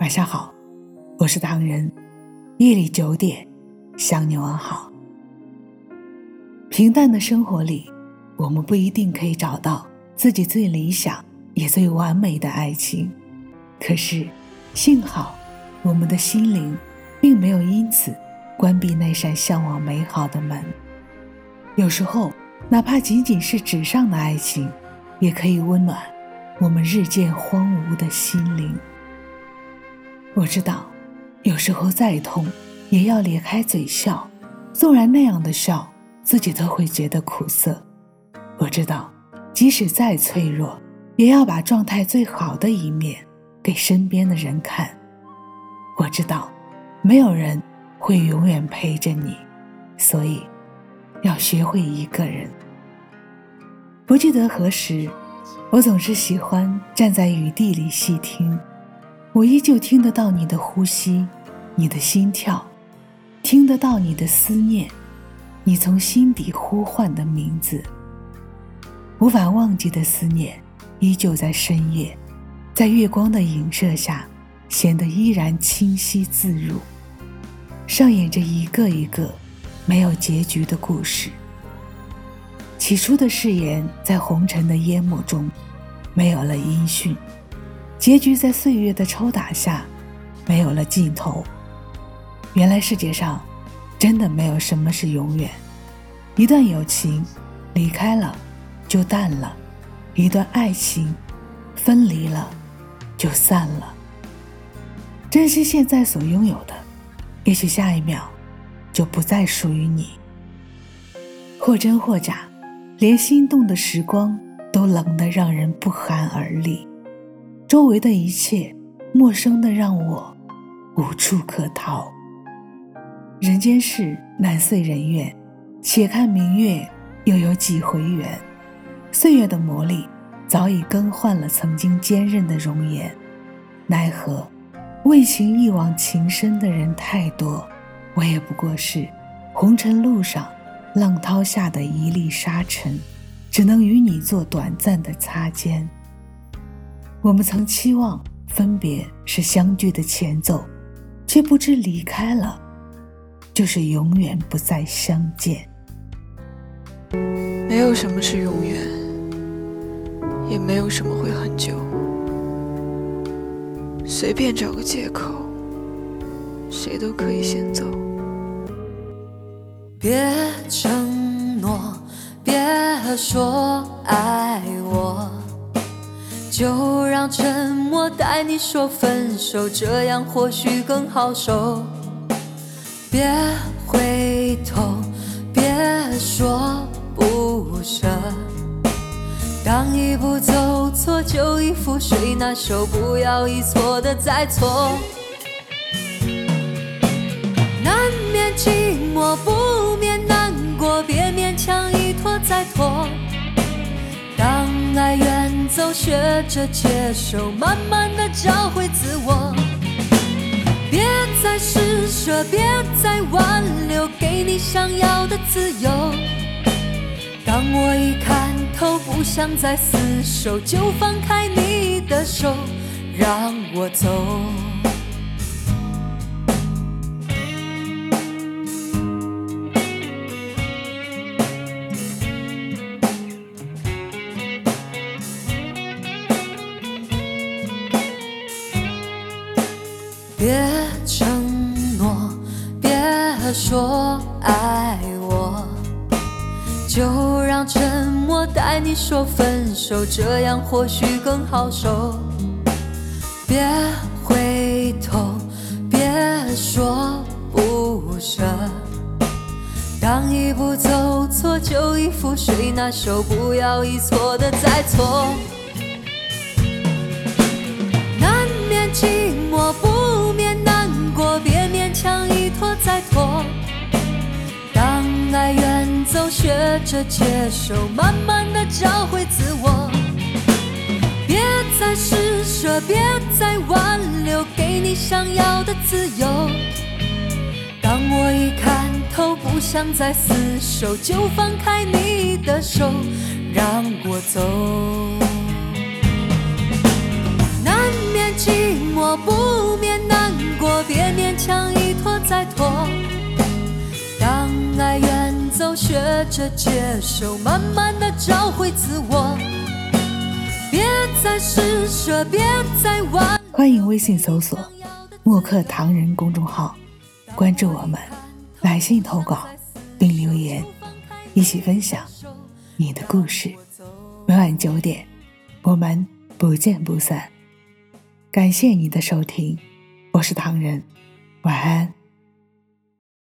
晚上好，我是唐人。夜里九点，向你问好。平淡的生活里，我们不一定可以找到自己最理想也最完美的爱情，可是，幸好，我们的心灵并没有因此关闭那扇向往美好的门。有时候，哪怕仅仅是纸上的爱情，也可以温暖我们日渐荒芜的心灵。我知道，有时候再痛，也要咧开嘴笑，纵然那样的笑，自己都会觉得苦涩。我知道，即使再脆弱，也要把状态最好的一面给身边的人看。我知道，没有人会永远陪着你，所以要学会一个人。不记得何时，我总是喜欢站在雨地里细听。我依旧听得到你的呼吸，你的心跳，听得到你的思念，你从心底呼唤的名字。无法忘记的思念，依旧在深夜，在月光的影射下，显得依然清晰自如，上演着一个一个没有结局的故事。起初的誓言，在红尘的淹没中，没有了音讯。结局在岁月的抽打下，没有了尽头。原来世界上，真的没有什么是永远。一段友情，离开了，就淡了；一段爱情，分离了，就散了。珍惜现在所拥有的，也许下一秒，就不再属于你。或真或假，连心动的时光，都冷得让人不寒而栗。周围的一切陌生的让我无处可逃。人间事难遂人愿，且看明月又有几回圆。岁月的磨砺早已更换了曾经坚韧的容颜，奈何为情一往情深的人太多，我也不过是红尘路上浪涛下的一粒沙尘，只能与你做短暂的擦肩。我们曾期望分别是相聚的前奏，却不知离开了，就是永远不再相见。没有什么是永远，也没有什么会很久。随便找个借口，谁都可以先走。别承诺，别说爱我。就让沉默带你说分手，这样或许更好受。别回头，别说不舍。当一步走错，就一覆水难收，不要一错的再错。学着接受，慢慢的找回自我。别再施舍，别再挽留，给你想要的自由。当我一看透，不想再厮守，就放开你的手，让我走。别承诺，别说爱我，就让沉默带你说分手，这样或许更好受。别回头，别说不舍，当一步走错，就一覆水难收，不要一错的再错。难免寂寞。着接受，慢慢的找回自我。别再施舍，别再挽留，给你想要的自由。当我一看透，不想再厮守，就放开你的手，让我走。难免寂寞，不免难过，别勉。强一拖再拖。学着接受，慢慢的找回自我。别再施舍，别再玩。欢迎微信搜索“墨客唐人”公众号，关注我们，来信投稿并留言，一起分享你的故事。每晚九点，我们不见不散。感谢你的收听，我是唐人，晚安。